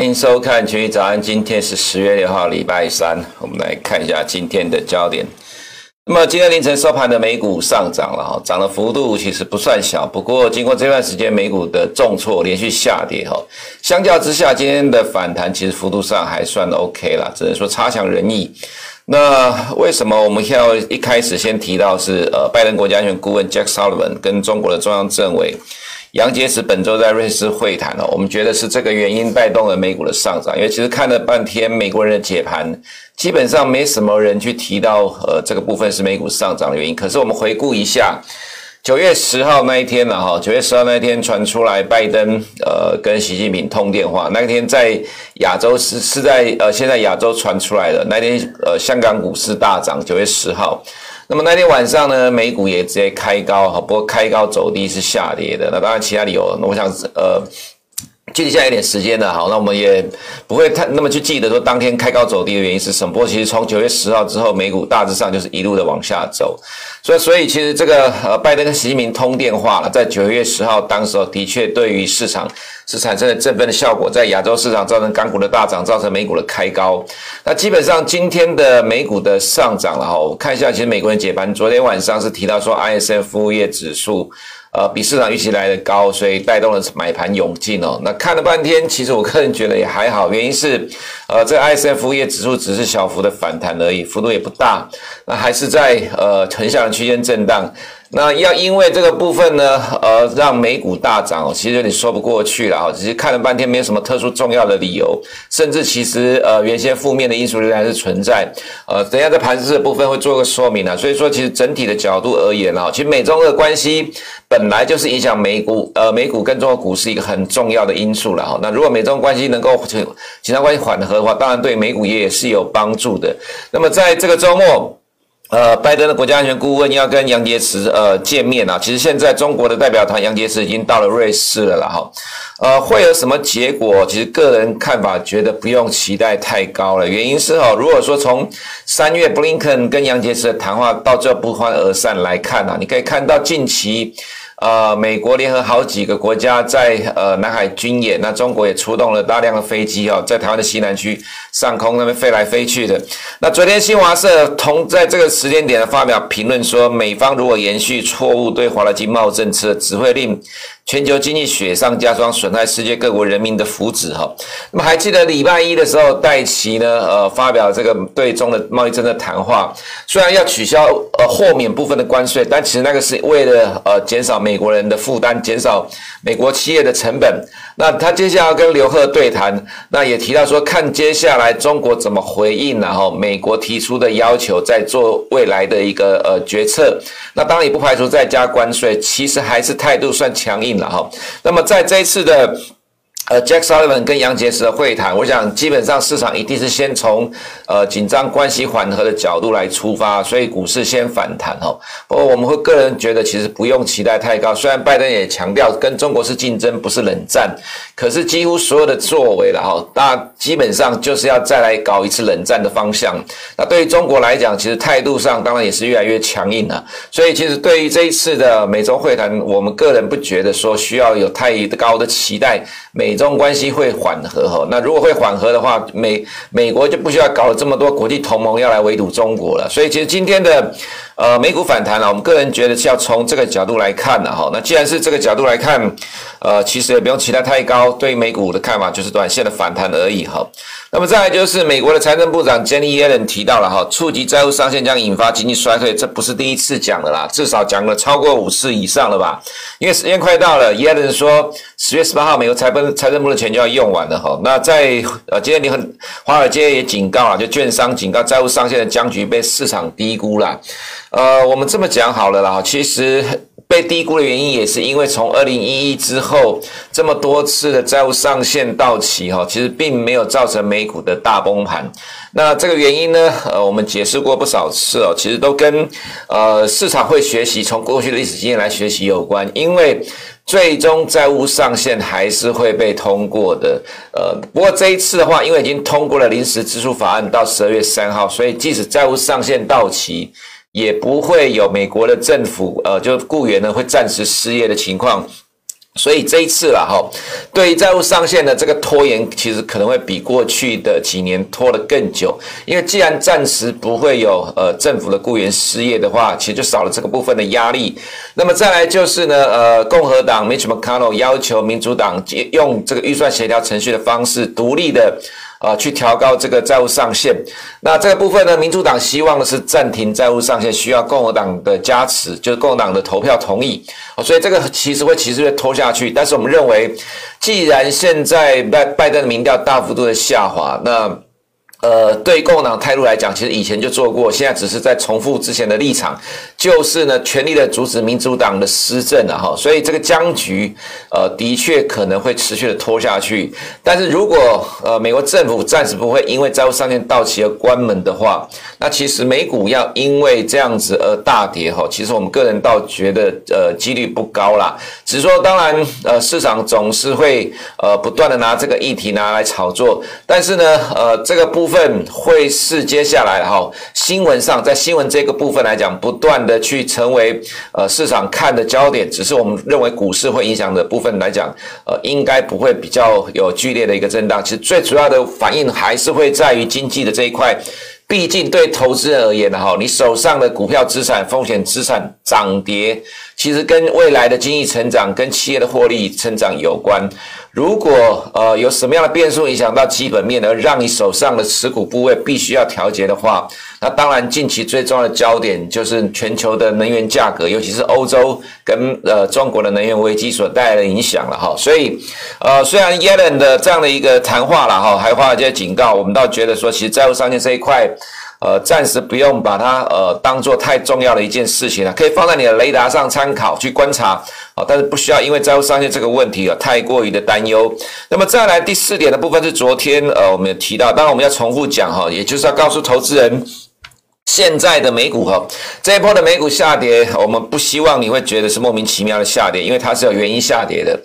欢迎收看《群益早安》，今天是十月六号，礼拜三。我们来看一下今天的焦点。那么今天凌晨收盘的美股上涨了哈，涨的幅度其实不算小。不过经过这段时间美股的重挫，连续下跌哈，相较之下，今天的反弹其实幅度上还算 OK 啦，只能说差强人意。那为什么我们要一开始先提到是呃，拜登国家安全顾问 Jack Sullivan 跟中国的中央政委？杨洁篪本周在瑞士会谈了，我们觉得是这个原因带动了美股的上涨，因为其实看了半天美国人的解盘，基本上没什么人去提到呃这个部分是美股上涨的原因。可是我们回顾一下九月十号那一天了哈，九月十号那一天传出来拜登呃跟习近平通电话，那一天在亚洲是是在呃现在亚洲传出来的那天呃香港股市大涨，九月十号。那么那天晚上呢，美股也直接开高哈，不过开高走低是下跌的。那当然其他理由，我想呃。距离现在有点时间了，好，那我们也不会太那么去记得说当天开高走低的原因是什么。不过其实从九月十号之后，美股大致上就是一路的往下走，所以所以其实这个呃拜登跟习近平通电话了，在九月十号当时候的确对于市场是产生了振奋的效果，在亚洲市场造成港股的大涨，造成美股的开高。那基本上今天的美股的上涨了哈，我看一下，其实美国人解盘昨天晚上是提到说 ISM 服务业指数。呃，比市场预期来的高，所以带动了买盘涌进哦。那看了半天，其实我个人觉得也还好，原因是，呃，这个 ISM 服务业指数只是小幅的反弹而已，幅度也不大，那还是在呃横向区间震荡。那要因为这个部分呢，呃，让美股大涨，其实有点说不过去了哈。只是看了半天，没有什么特殊重要的理由，甚至其实呃，原先负面的因素仍然是存在。呃，等下在盘势的部分会做个说明啊。所以说，其实整体的角度而言啊，其实美中的关系本来就是影响美股呃美股跟中国股市一个很重要的因素了哈。那如果美中关系能够其他关系缓和的话，当然对美股也是有帮助的。那么在这个周末。呃，拜登的国家安全顾问要跟杨洁篪呃见面啊。其实现在中国的代表团杨洁篪已经到了瑞士了啦哈。呃，会有什么结果？其实个人看法觉得不用期待太高了。原因是哈，如果说从三月布林肯跟杨洁篪的谈话到这不欢而散来看啊，你可以看到近期。呃，美国联合好几个国家在呃南海军演，那中国也出动了大量的飞机哦，在台湾的西南区上空那边飞来飞去的。那昨天新华社同在这个时间点发表评论说，美方如果延续错误对华的经贸政策，只会令全球经济雪上加霜，损害世界各国人民的福祉哈。那么还记得礼拜一的时候，戴奇呢呃发表这个对中的贸易政策谈话，虽然要取消呃豁免部分的关税，但其实那个是为了呃减少美国人的负担，减少美国企业的成本。那他接下来要跟刘鹤对谈，那也提到说，看接下来中国怎么回应，然后美国提出的要求，再做未来的一个呃决策。那当然也不排除再加关税，其实还是态度算强硬定了哈。那么在这一次的。呃，Jack Sullivan 跟杨洁篪的会谈，我想基本上市场一定是先从呃紧张关系缓和的角度来出发，所以股市先反弹哈。不过我们会个人觉得，其实不用期待太高。虽然拜登也强调跟中国是竞争，不是冷战，可是几乎所有的作为了哈，那基本上就是要再来搞一次冷战的方向。那对于中国来讲，其实态度上当然也是越来越强硬了。所以其实对于这一次的美洲会谈，我们个人不觉得说需要有太高的期待。美中关系会缓和哈，那如果会缓和的话，美美国就不需要搞这么多国际同盟要来围堵中国了。所以其实今天的呃美股反弹啊，我们个人觉得是要从这个角度来看的哈。那既然是这个角度来看，呃，其实也不用期待太高，对美股的看法就是短线的反弹而已哈。那么再来就是美国的财政部长 Jenny Yellen 提到了哈，触及债务上限将引发经济衰退，这不是第一次讲了啦，至少讲了超过五次以上了吧？因为时间快到了，Yellen 说十月十八号美国财政财政部的钱就要用完了哈。那在呃今天你很华尔街也警告了，就券商警告债务上限的僵局被市场低估了。呃，我们这么讲好了啦，其实。被低估的原因也是因为从二零一一之后这么多次的债务上限到期哈，其实并没有造成美股的大崩盘。那这个原因呢，呃，我们解释过不少次哦，其实都跟呃市场会学习从过去的历史经验来学习有关。因为最终债务上限还是会被通过的。呃，不过这一次的话，因为已经通过了临时支出法案到十二月三号，所以即使债务上限到期。也不会有美国的政府，呃，就雇员呢会暂时失业的情况所以这一次了哈，对于债务上限的这个拖延，其实可能会比过去的几年拖得更久。因为既然暂时不会有呃政府的雇员失业的话，其实就少了这个部分的压力。那么再来就是呢，呃，共和党 Mitch McConnell 要求民主党用这个预算协调程序的方式，独立的。啊，去调高这个债务上限，那这个部分呢，民主党希望的是暂停债务上限，需要共和党的加持，就是共和党的投票同意。所以这个其实会其实会拖下去。但是我们认为，既然现在拜拜登的民调大幅度的下滑，那。呃，对共和党态度来讲，其实以前就做过，现在只是在重复之前的立场，就是呢，全力的阻止民主党的施政了哈。所以这个僵局，呃，的确可能会持续的拖下去。但是如果呃美国政府暂时不会因为债务上限到期而关门的话，那其实美股要因为这样子而大跌哈，其实我们个人倒觉得呃几率不高啦。只是说，当然呃市场总是会呃不断的拿这个议题拿来炒作，但是呢呃这个部。分会是接下来哈新闻上，在新闻这个部分来讲，不断去成为呃市场看的焦点。只是我们认为股市会影响的部分来讲，呃，应该不会比较有剧烈的一个震荡。其实最主要的反应还是会在于经济的这一块。毕竟对投资人而言呢，哈，你手上的股票资产、风险资产涨跌，其实跟未来的经济成长、跟企业的获利成长有关。如果呃有什么样的变数影响到基本面，而让你手上的持股部位必须要调节的话，那当然近期最重要的焦点就是全球的能源价格，尤其是欧洲跟呃中国的能源危机所带来的影响了哈。所以呃虽然耶伦的这样的一个谈话了哈，还发了这些警告，我们倒觉得说，其实债务上限这一块。呃，暂时不用把它呃当做太重要的一件事情了，可以放在你的雷达上参考去观察但是不需要因为债务上限这个问题啊太过于的担忧。那么再来第四点的部分是昨天呃我们有提到，当然我们要重复讲哈，也就是要告诉投资人，现在的美股哈这一波的美股下跌，我们不希望你会觉得是莫名其妙的下跌，因为它是有原因下跌的。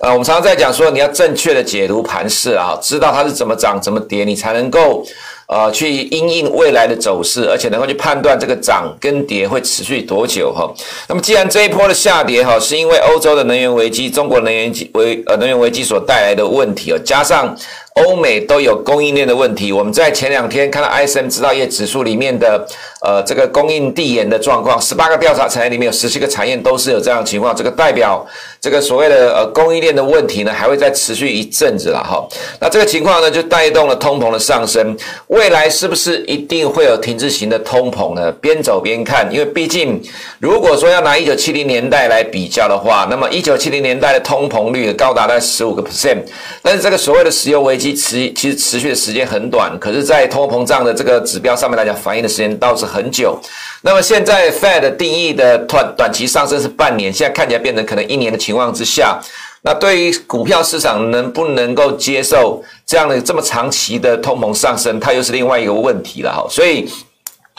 呃，我们常常在讲说，你要正确的解读盘势啊，知道它是怎么涨怎么跌，你才能够。啊，去因应未来的走势，而且能够去判断这个涨跟跌会持续多久哈。那么，既然这一波的下跌哈，是因为欧洲的能源危机、中国能源危呃能源危机所带来的问题，加上。欧美都有供应链的问题，我们在前两天看到 ISM 制造业指数里面的呃这个供应递延的状况，十八个调查产业里面有十七个产业都是有这样的情况，这个代表这个所谓的呃供应链的问题呢还会再持续一阵子了哈。那这个情况呢就带动了通膨的上升，未来是不是一定会有停滞型的通膨呢？边走边看，因为毕竟如果说要拿一九七零年代来比较的话，那么一九七零年代的通膨率高达在十五个 percent，但是这个所谓的石油危机。持其实持续的时间很短，可是，在通货膨胀的这个指标上面来讲，反映的时间倒是很久。那么现在 Fed 定义的短短期上升是半年，现在看起来变成可能一年的情况之下，那对于股票市场能不能够接受这样的这么长期的通膨上升，它又是另外一个问题了哈。所以。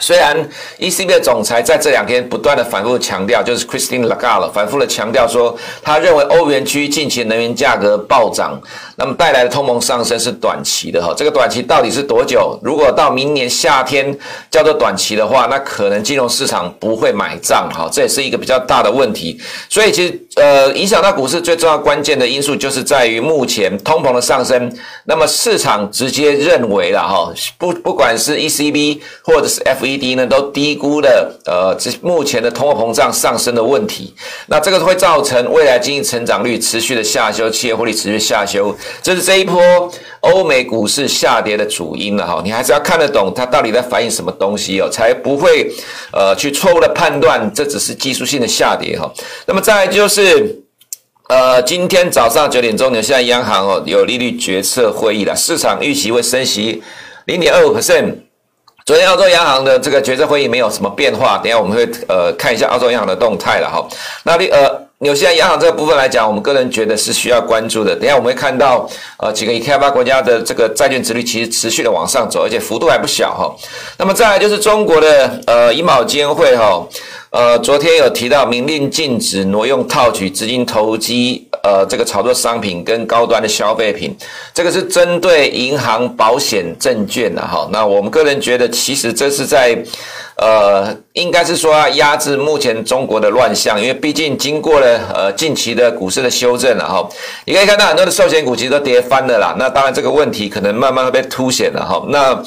虽然 ECB 的总裁在这两天不断的反复强调，就是 Christine Lagarde 反复的强调说，他认为欧元区近期能源价格暴涨，那么带来的通膨上升是短期的哈。这个短期到底是多久？如果到明年夏天叫做短期的话，那可能金融市场不会买账哈，这也是一个比较大的问题。所以其实呃，影响到股市最重要关键的因素就是在于目前通膨的上升，那么市场直接认为了哈，不不管是 ECB 或者是 FE。滴滴呢都低估了呃，这目前的通货膨胀上升的问题，那这个会造成未来经济成长率持续的下修，企业获利持续下修，这是这一波欧美股市下跌的主因了哈。你还是要看得懂它到底在反映什么东西哦，才不会呃去错误的判断这只是技术性的下跌哈。那么再就是呃，今天早上九点钟，你现在央行哦有利率决策会议了，市场预期会升息零点二五 percent。昨天澳洲央行的这个决策会议没有什么变化，等下我们会呃看一下澳洲央行的动态了哈。那第呃纽西兰央行这个部分来讲，我们个人觉得是需要关注的。等下我们会看到呃几个已开发国家的这个债券殖率其实持续的往上走，而且幅度还不小哈。那么再来就是中国的呃银保监会哈。呃，昨天有提到明令禁止挪用套取资金投机，呃，这个炒作商品跟高端的消费品，这个是针对银行、保险、证券的哈。那我们个人觉得，其实这是在。呃，应该是说要压制目前中国的乱象，因为毕竟经过了呃近期的股市的修正了哈，你可以看到很多的寿险股其实都跌翻了啦。那当然这个问题可能慢慢会被凸显了哈。那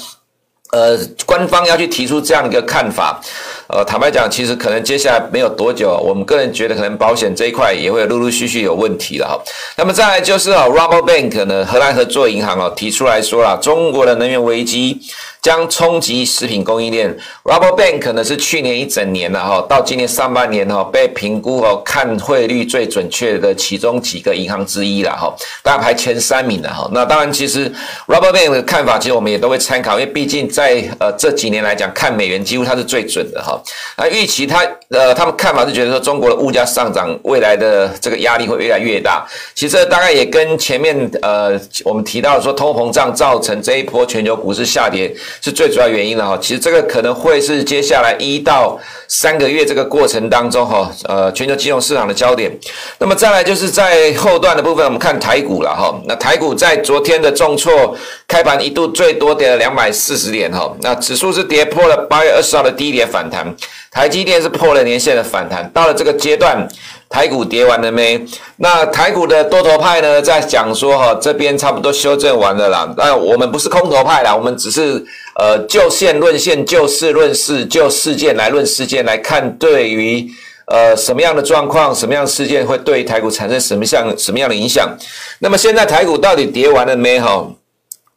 呃，官方要去提出这样一个看法，呃，坦白讲，其实可能接下来没有多久，我们个人觉得可能保险这一块也会陆陆续续有问题了哈。那么再来就是啊，Rabobank 呢，荷兰合作银行哦，提出来说了，中国的能源危机。将冲击食品供应链。Rabobank 呢是去年一整年了哈，到今年上半年哈被评估哦看汇率最准确的其中几个银行之一了哈，大排前三名的哈。那当然，其实 Rabobank 的看法其实我们也都会参考，因为毕竟在呃这几年来讲，看美元几乎它是最准的哈。那预期它呃他们看法是觉得说中国的物价上涨未来的这个压力会越来越大。其实大概也跟前面呃我们提到说通膨胀造成这一波全球股市下跌。是最主要原因了哈，其实这个可能会是接下来一到三个月这个过程当中哈，呃，全球金融市场的焦点。那么再来就是在后段的部分，我们看台股了哈。那台股在昨天的重挫，开盘一度最多跌了两百四十点哈，那指数是跌破了八月二十号的低点反弹，台积电是破了年线的反弹，到了这个阶段。台股跌完了没？那台股的多头派呢，在讲说哈，这边差不多修正完了啦。那我们不是空头派啦，我们只是呃就线论线，就事论事，就事件来论事件来看，对于呃什么样的状况，什么样的事件会对台股产生什么像什么样的影响？那么现在台股到底跌完了没？哈？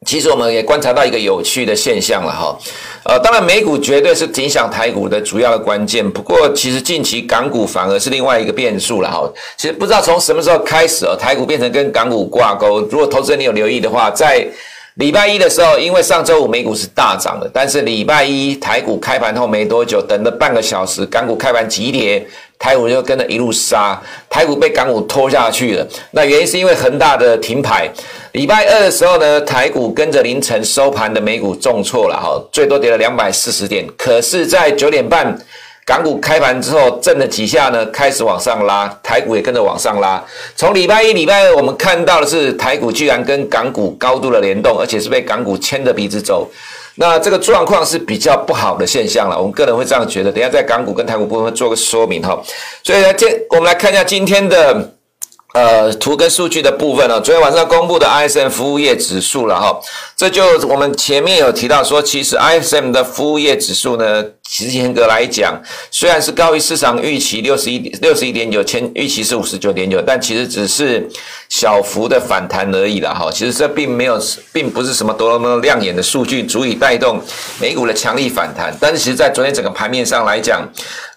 其实我们也观察到一个有趣的现象了哈，呃，当然美股绝对是影响台股的主要的关键，不过其实近期港股反而是另外一个变数了哈。其实不知道从什么时候开始哦，台股变成跟港股挂钩。如果投资人你有留意的话，在礼拜一的时候，因为上周五美股是大涨的，但是礼拜一台股开盘后没多久，等了半个小时，港股开盘急跌。台股就跟着一路杀，台股被港股拖下去了。那原因是因为恒大的停牌。礼拜二的时候呢，台股跟着凌晨收盘的美股重挫了哈，最多跌了两百四十点。可是，在九点半港股开盘之后，震了几下呢，开始往上拉，台股也跟着往上拉。从礼拜一、礼拜二，我们看到的是台股居然跟港股高度的联动，而且是被港股牵着鼻子走。那这个状况是比较不好的现象了，我们个人会这样觉得。等一下在港股跟台股部分会做个说明哈。所以呢今我们来看一下今天的呃图跟数据的部分呢。昨天晚上公布的 ISM 服务业指数了哈，这就我们前面有提到说，其实 ISM 的服务业指数呢。其实严格来讲，虽然是高于市场预期六十一点六十一点九，前预期是五十九点九，但其实只是小幅的反弹而已啦。哈，其实这并没有，并不是什么多么亮眼的数据足以带动美股的强力反弹。但是，其实，在昨天整个盘面上来讲，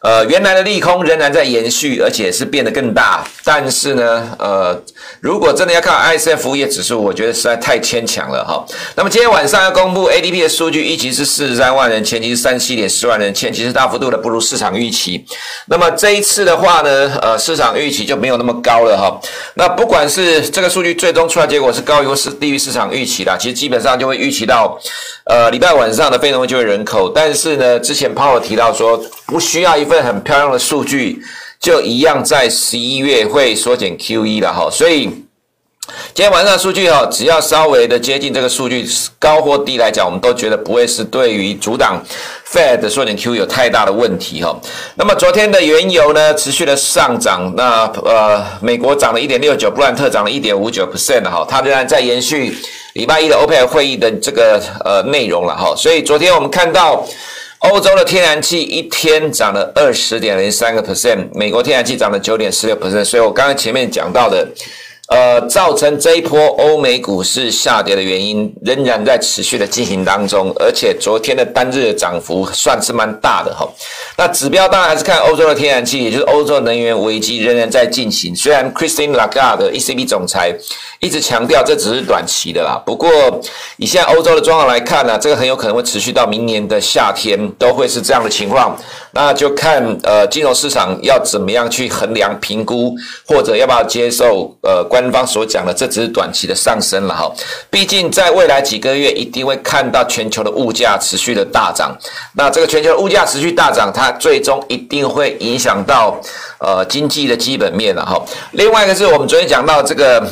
呃，原来的利空仍然在延续，而且是变得更大。但是呢，呃，如果真的要看 ISF 服务业指数，我觉得实在太牵强了哈。那么今天晚上要公布 ADP 的数据，一级是四十三万人，前期是三十七点四万人。前期是大幅度的不如市场预期，那么这一次的话呢，呃，市场预期就没有那么高了哈。那不管是是这个数据最终出来结果是高于市低于市场预期的，其实基本上就会预期到，呃，礼拜晚上的非农就业人口。但是呢，之前潘友提到说，不需要一份很漂亮的数据，就一样在十一月会缩减 QE 了哈。所以。今天晚上的数据哈，只要稍微的接近这个数据高或低来讲，我们都觉得不会是对于阻挡 Fed 缩减 Q 有太大的问题哈。那么昨天的原油呢，持续的上涨，那呃美国涨了一点六九，布兰特涨了一点五九 percent 哈，它仍然在延续礼拜一的 OPEC 会议的这个呃内容了哈。所以昨天我们看到欧洲的天然气一天涨了二十点零三个 percent，美国天然气涨了九点四六 percent，所以我刚刚前面讲到的。呃，造成这一波欧美股市下跌的原因仍然在持续的进行当中，而且昨天的单日的涨幅算是蛮大的哈。那指标当然还是看欧洲的天然气，也就是欧洲能源危机仍然在进行。虽然 Christine Lagarde ECB 总裁一直强调这只是短期的啦，不过以现在欧洲的状况来看呢，这个很有可能会持续到明年的夏天都会是这样的情况。那就看呃金融市场要怎么样去衡量评估，或者要不要接受呃。官方所讲的，这只是短期的上升了哈。毕竟在未来几个月一定会看到全球的物价持续的大涨，那这个全球物价持续大涨，它最终一定会影响到呃经济的基本面了哈。另外一个是我们昨天讲到这个。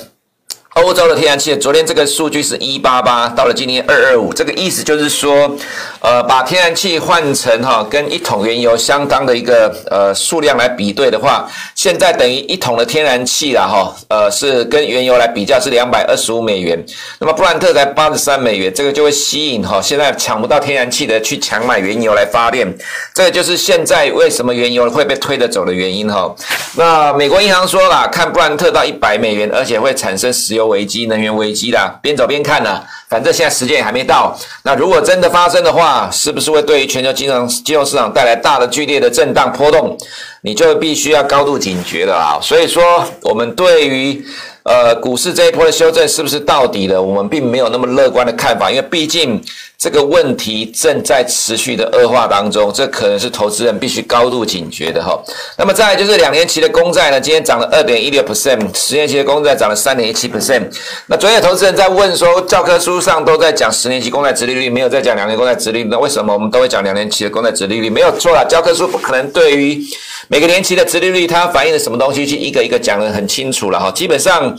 欧洲的天然气，昨天这个数据是一八八，到了今天二二五，这个意思就是说，呃，把天然气换成哈跟一桶原油相当的一个呃数量来比对的话，现在等于一桶的天然气啦哈，呃是跟原油来比较是两百二十五美元，那么布兰特才八十三美元，这个就会吸引哈现在抢不到天然气的去抢买原油来发电，这个就是现在为什么原油会被推得走的原因哈。那美国银行说了，看布兰特到一百美元，而且会产生石油危机、能源危机啦，边走边看呢。反正现在时间也还没到。那如果真的发生的话，是不是会对于全球金融金融市场带来大的剧烈的震荡波动？你就必须要高度警觉了啊！所以说，我们对于。呃，股市这一波的修正是不是到底了？我们并没有那么乐观的看法，因为毕竟这个问题正在持续的恶化当中，这可能是投资人必须高度警觉的哈。那么再来就是两年期的公债呢，今天涨了二点一六 percent，十年期的公债涨了三点一七 percent。那昨天投资人在问说，教科书上都在讲十年期公债殖利率，没有在讲两年公债殖利率，那为什么我们都会讲两年期的公债殖利率？没有错啦，教科书不可能对于每个年期的殖利率它反映了什么东西去一个一个讲得很清楚了哈。基本上。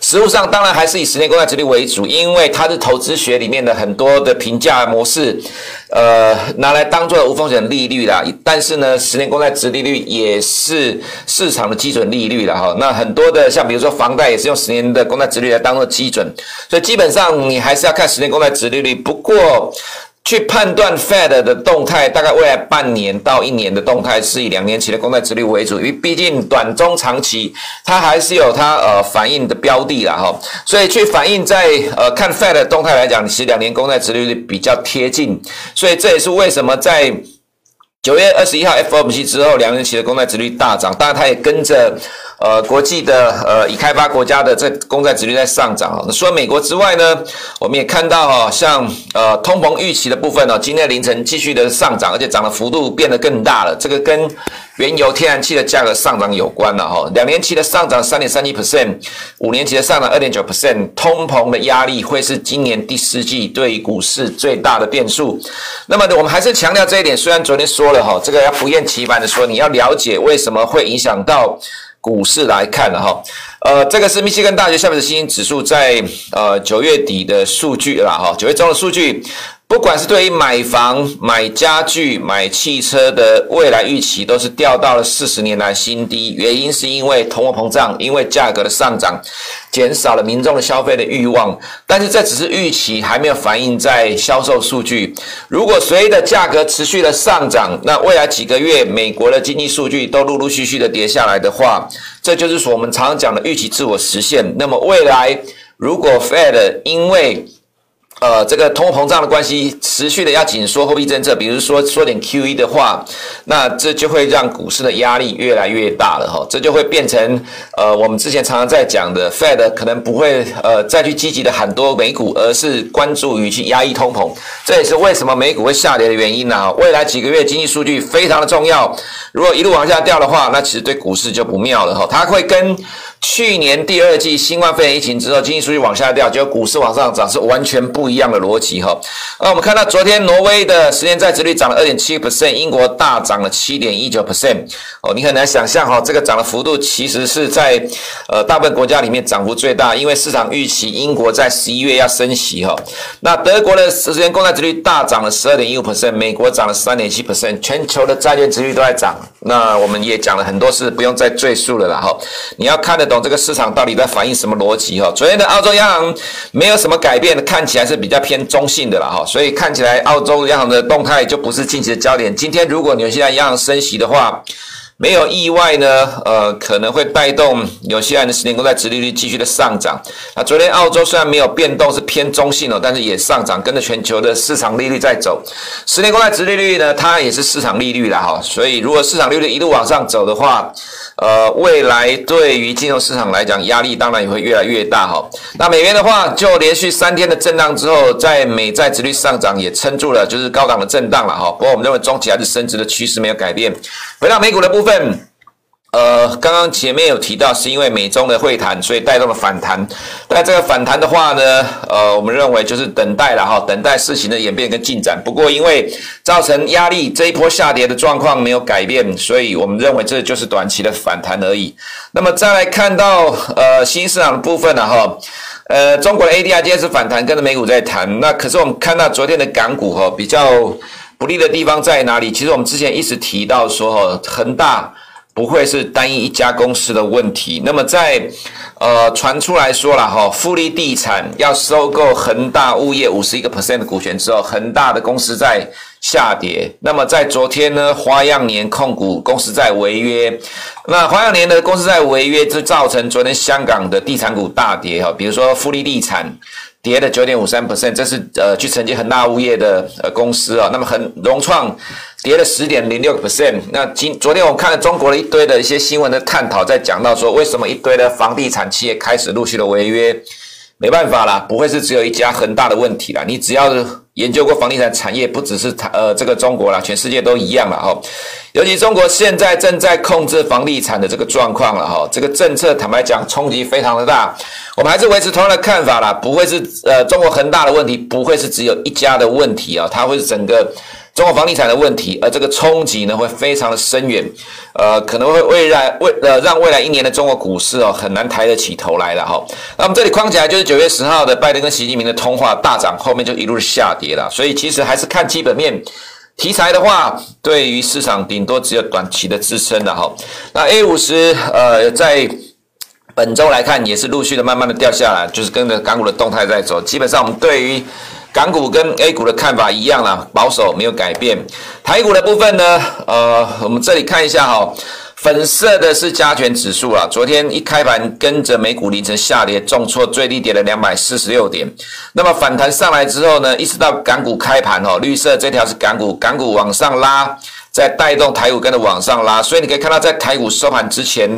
实务上当然还是以十年公债殖利率为主，因为它是投资学里面的很多的评价模式，呃，拿来当做无风险利率啦。但是呢，十年公债殖利率也是市场的基准利率了哈。那很多的像比如说房贷也是用十年的公债殖利率来当做基准，所以基本上你还是要看十年公债殖利率。不过。去判断 Fed 的动态，大概未来半年到一年的动态是以两年期的公债殖率为主，因为毕竟短中长期它还是有它呃反应的标的啦哈，所以去反映在呃看 Fed 的动态来讲，其实两年公债殖率比较贴近，所以这也是为什么在九月二十一号 FOMC 之后，两年期的公债殖率大涨，当然它也跟着。呃，国际的呃，已开发国家的这公债殖率在上涨啊。那除了美国之外呢，我们也看到哈，像呃通膨预期的部分呢，今天凌晨继续的上涨，而且涨的幅度变得更大了。这个跟原油、天然气的价格上涨有关了哈。两年期的上涨三点三一 percent，五年期的上涨二点九 percent，通膨的压力会是今年第四季对于股市最大的变数。那么我们还是强调这一点，虽然昨天说了哈，这个要不厌其烦的说，你要了解为什么会影响到。股市来看了哈，呃，这个是密西根大学下面的新兴指数在呃九月底的数据了哈，九月中的数据。不管是对于买房、买家具、买汽车的未来预期，都是掉到了四十年来新低。原因是因为通货膨胀，因为价格的上涨，减少了民众的消费的欲望。但是这只是预期，还没有反映在销售数据。如果随着价格持续的上涨，那未来几个月美国的经济数据都陆陆续续的跌下来的话，这就是我们常常讲的预期自我实现。那么未来如果 Fed 因为呃，这个通货膨胀的关系持续的要紧缩货币政策，比如说说点 QE 的话，那这就会让股市的压力越来越大了哈，这就会变成呃，我们之前常常在讲的 Fed 可能不会呃再去积极的喊多美股，而是关注于去压抑通膨，这也是为什么美股会下跌的原因呢？未来几个月经济数据非常的重要，如果一路往下掉的话，那其实对股市就不妙了哈，它会跟。去年第二季新冠肺炎疫情之后，经济数据往下掉，结果股市往上涨，是完全不一样的逻辑哈。那我们看到昨天挪威的十年债殖率涨了二点七 percent，英国大涨了七点一九 percent。哦，你很难想象哈，这个涨的幅度其实是在呃大部分国家里面涨幅最大，因为市场预期英国在十一月要升息哈。那德国的十年公债殖率大涨了十二点一五 percent，美国涨了三点七 percent，全球的债券殖率都在涨。那我们也讲了很多次，不用再赘述了啦哈。你要看的。懂这个市场到底在反映什么逻辑哈？昨天的澳洲央行没有什么改变，看起来是比较偏中性的了哈，所以看起来澳洲央行的动态就不是近期的焦点。今天如果纽西兰央行升息的话，没有意外呢，呃，可能会带动纽西兰的十年国债殖利率继续的上涨。那昨天澳洲虽然没有变动，是偏中性哦，但是也上涨，跟着全球的市场利率在走。十年国债殖利率呢，它也是市场利率了哈，所以如果市场利率一路往上走的话，呃，未来对于金融市场来讲，压力当然也会越来越大哈。那美元的话，就连续三天的震荡之后，在美债殖率上涨也撑住了，就是高档的震荡了哈。不过我们认为中期还是升值的趋势没有改变。回到美股的部分。呃，刚刚前面有提到，是因为美中的会谈，所以带动了反弹。但这个反弹的话呢，呃，我们认为就是等待了哈，等待事情的演变跟进展。不过因为造成压力，这一波下跌的状况没有改变，所以我们认为这就是短期的反弹而已。那么再来看到呃新市场的部分呢哈，呃，中国的 ADR 今天是反弹，跟着美股在谈。那可是我们看到昨天的港股哈，比较不利的地方在哪里？其实我们之前一直提到说哈，恒大。不会是单一一家公司的问题。那么在呃传出来说了哈，富力地产要收购恒大物业五十一个 percent 的股权之后，恒大的公司在下跌。那么在昨天呢，花样年控股公司在违约。那花样年的公司在违约，就造成昨天香港的地产股大跌哈。比如说富力地产跌了九点五三 percent，这是呃去承接恒大物业的呃公司啊。那么恒融创。跌了十点零六个 percent。那今昨天我看了中国的一堆的一些新闻的探讨，在讲到说为什么一堆的房地产企业开始陆续的违约，没办法啦，不会是只有一家恒大的问题啦。你只要是研究过房地产产业，不只是台呃这个中国啦，全世界都一样了哈。尤其中国现在正在控制房地产的这个状况了哈，这个政策坦白讲冲击非常的大。我们还是维持同样的看法啦，不会是呃中国恒大的问题，不会是只有一家的问题啊，它会是整个。中国房地产的问题，而这个冲击呢会非常的深远，呃，可能会未来未呃让未来一年的中国股市哦很难抬得起头来了哈。那我们这里框起来就是九月十号的拜登跟习近平的通话大涨，后面就一路下跌了。所以其实还是看基本面题材的话，对于市场顶多只有短期的支撑的哈。那 A 五十呃在本周来看也是陆续的慢慢的掉下来，就是跟着港股的动态在走。基本上我们对于港股跟 A 股的看法一样啦，保守没有改变。台股的部分呢，呃，我们这里看一下哈，粉色的是加权指数啦。昨天一开盘跟着美股凌晨下跌，重挫最低跌了两百四十六点。那么反弹上来之后呢，一直到港股开盘哦，绿色这条是港股，港股往上拉，再带动台股跟着往上拉。所以你可以看到，在台股收盘之前，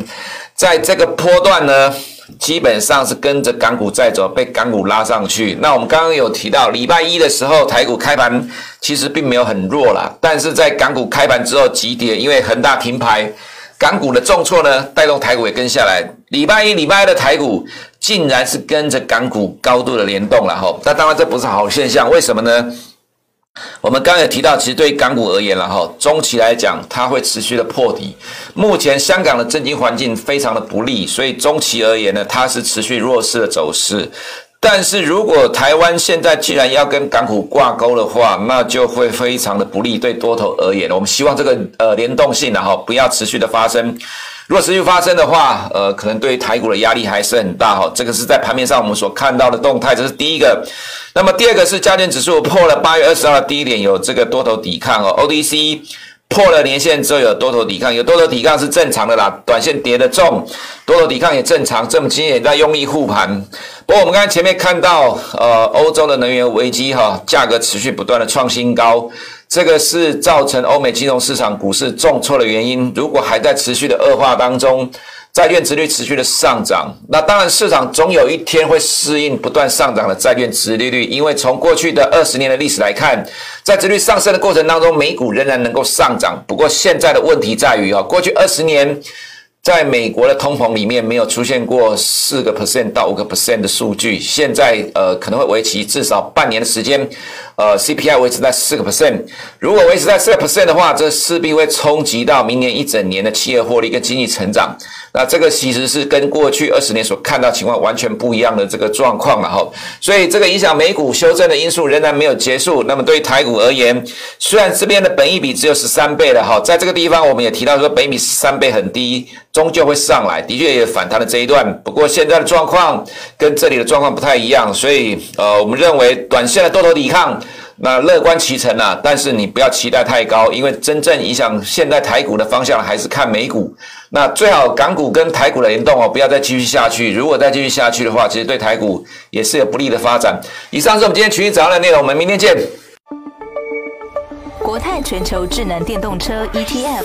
在这个波段呢。基本上是跟着港股在走，被港股拉上去。那我们刚刚有提到，礼拜一的时候台股开盘其实并没有很弱啦，但是在港股开盘之后急跌，因为恒大停牌，港股的重挫呢带动台股也跟下来。礼拜一、礼拜二的台股竟然是跟着港股高度的联动了哈，那当然这不是好现象，为什么呢？我们刚刚也提到，其实对港股而言了哈，中期来讲，它会持续的破底。目前香港的政经环境非常的不利，所以中期而言呢，它是持续弱势的走势。但是如果台湾现在既然要跟港股挂钩的话，那就会非常的不利对多头而言。我们希望这个呃联动性然后不要持续的发生。如果持续发生的话，呃，可能对台股的压力还是很大哈。这个是在盘面上我们所看到的动态，这是第一个。那么第二个是加权指数破了八月二十号的低点，有这个多头抵抗哦。ODC 破了年线之后有多头抵抗，有多头抵抗是正常的啦。短线跌得重，多头抵抗也正常。这么今天也在用力护盘。不过我们刚才前面看到，呃，欧洲的能源危机哈，价格持续不断的创新高，这个是造成欧美金融市场股市重挫的原因。如果还在持续的恶化当中。债券殖率持续的上涨，那当然市场总有一天会适应不断上涨的债券殖利率，因为从过去的二十年的历史来看，在殖率上升的过程当中，美股仍然能够上涨。不过现在的问题在于啊，过去二十年在美国的通膨里面没有出现过四个 percent 到五个 percent 的数据，现在呃可能会维持至少半年的时间。呃，CPI 维持在四个 percent，如果维持在四个 percent 的话，这势必会冲击到明年一整年的企业获利跟经济成长。那这个其实是跟过去二十年所看到情况完全不一样的这个状况了哈。所以这个影响美股修正的因素仍然没有结束。那么对于台股而言，虽然这边的本益比只有十三倍了哈，在这个地方我们也提到说，本益十三倍很低，终究会上来，的确也反弹了这一段。不过现在的状况跟这里的状况不太一样，所以呃，我们认为短线的多头抵抗。那乐观其成啊，但是你不要期待太高，因为真正影响现在台股的方向还是看美股。那最好港股跟台股的联动哦，不要再继续下去。如果再继续下去的话，其实对台股也是有不利的发展。以上是我们今天群益早上的内容，我们明天见。国泰全球智能电动车 ETF